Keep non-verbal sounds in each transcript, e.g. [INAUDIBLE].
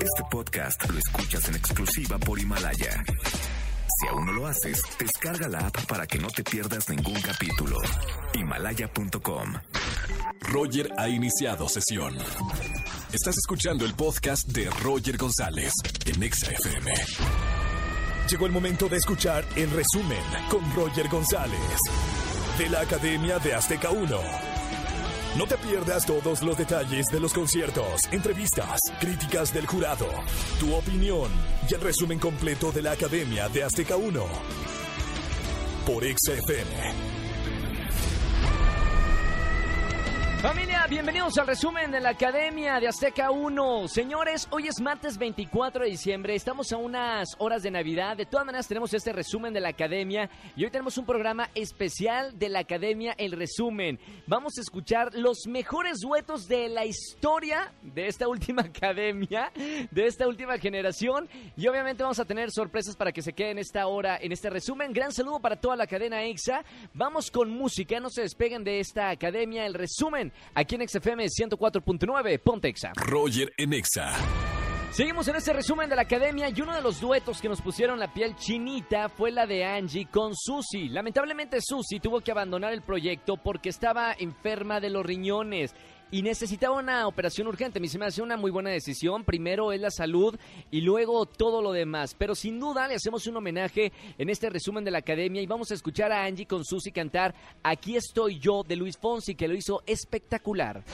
Este podcast lo escuchas en exclusiva por Himalaya. Si aún no lo haces, descarga la app para que no te pierdas ningún capítulo. Himalaya.com. Roger ha iniciado sesión. Estás escuchando el podcast de Roger González en Exa FM. Llegó el momento de escuchar el resumen con Roger González de la Academia de Azteca 1. No te pierdas todos los detalles de los conciertos, entrevistas, críticas del jurado, tu opinión y el resumen completo de la Academia de Azteca 1 por XFM. Familia, bienvenidos al resumen de la Academia de Azteca 1. Señores, hoy es martes 24 de diciembre, estamos a unas horas de Navidad. De todas maneras tenemos este resumen de la Academia y hoy tenemos un programa especial de la Academia, el resumen. Vamos a escuchar los mejores duetos de la historia de esta última [LAUGHS] Academia, de esta última generación y obviamente vamos a tener sorpresas para que se queden esta hora en este resumen. Gran saludo para toda la cadena EXA. Vamos con música, no se despeguen de esta Academia, el resumen aquí en XFM 104.9, Pontexa. Roger en Exa. Seguimos en este resumen de la academia y uno de los duetos que nos pusieron la piel chinita fue la de Angie con Susi. Lamentablemente Susi tuvo que abandonar el proyecto porque estaba enferma de los riñones y necesitaba una operación urgente. Me hace una muy buena decisión. Primero es la salud y luego todo lo demás. Pero sin duda le hacemos un homenaje en este resumen de la academia y vamos a escuchar a Angie con Susi cantar Aquí estoy yo de Luis Fonsi, que lo hizo espectacular.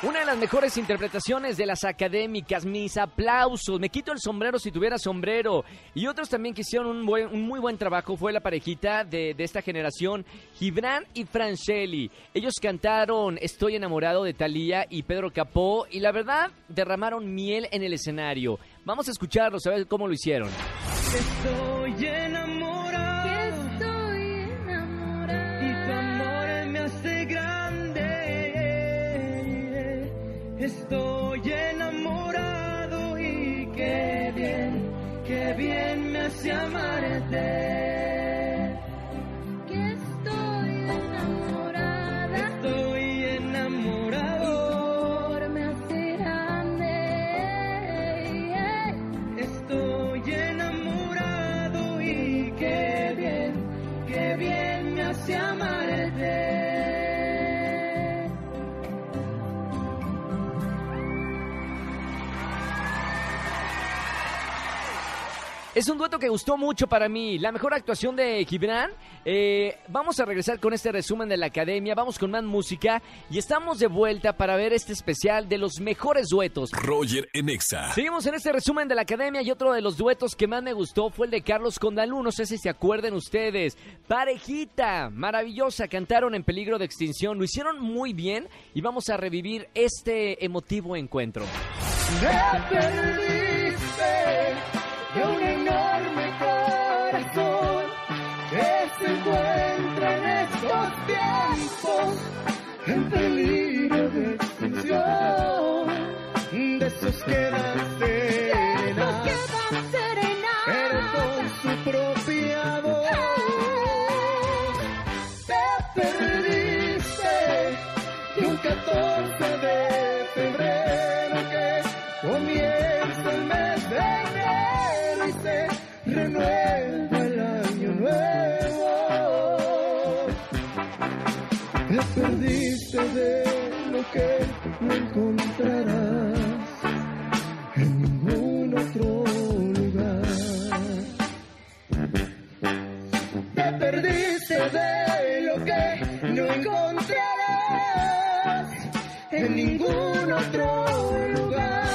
Una de las mejores interpretaciones de las académicas, mis aplausos. Me quito el sombrero si tuviera sombrero. Y otros también que hicieron un, un muy buen trabajo fue la parejita de, de esta generación, Gibran y Franchelli. Ellos cantaron Estoy enamorado de Thalía y Pedro Capó y la verdad derramaron miel en el escenario. Vamos a escucharlos, a ver cómo lo hicieron. Estoy enamorado. Bien me hace amarte. Es un dueto que gustó mucho para mí. La mejor actuación de Gibran. Eh, vamos a regresar con este resumen de la academia. Vamos con más música. Y estamos de vuelta para ver este especial de los mejores duetos. Roger en Exa. Seguimos en este resumen de la academia y otro de los duetos que más me gustó fue el de Carlos Condalú. No sé si se acuerden ustedes. Parejita, maravillosa. Cantaron en peligro de extinción. Lo hicieron muy bien y vamos a revivir este emotivo encuentro. en peligro de extinción, de esos que dan serena, pero con su propia voz. Te perdiste. De un 14 de febrero que comienza el mes de enero y se en ningún otro lugar.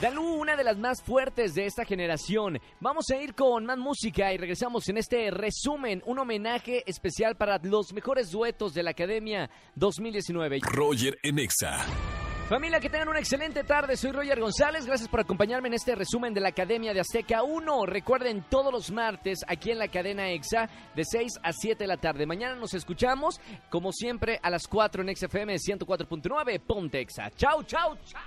Dalú, una de las más fuertes de esta generación. Vamos a ir con más música y regresamos en este resumen, un homenaje especial para los mejores duetos de la Academia 2019. Roger en Exa. Familia, que tengan una excelente tarde. Soy Roger González. Gracias por acompañarme en este resumen de la Academia de Azteca 1. Recuerden, todos los martes aquí en la cadena EXA de 6 a 7 de la tarde. Mañana nos escuchamos, como siempre, a las 4 en XFM 104.9. Ponte EXA. Chau, chau, chau.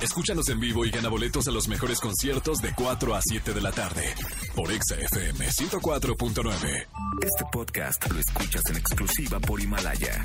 Escúchanos en vivo y gana boletos a los mejores conciertos de 4 a 7 de la tarde por Exa FM 104.9. Este podcast lo escuchas en exclusiva por Himalaya.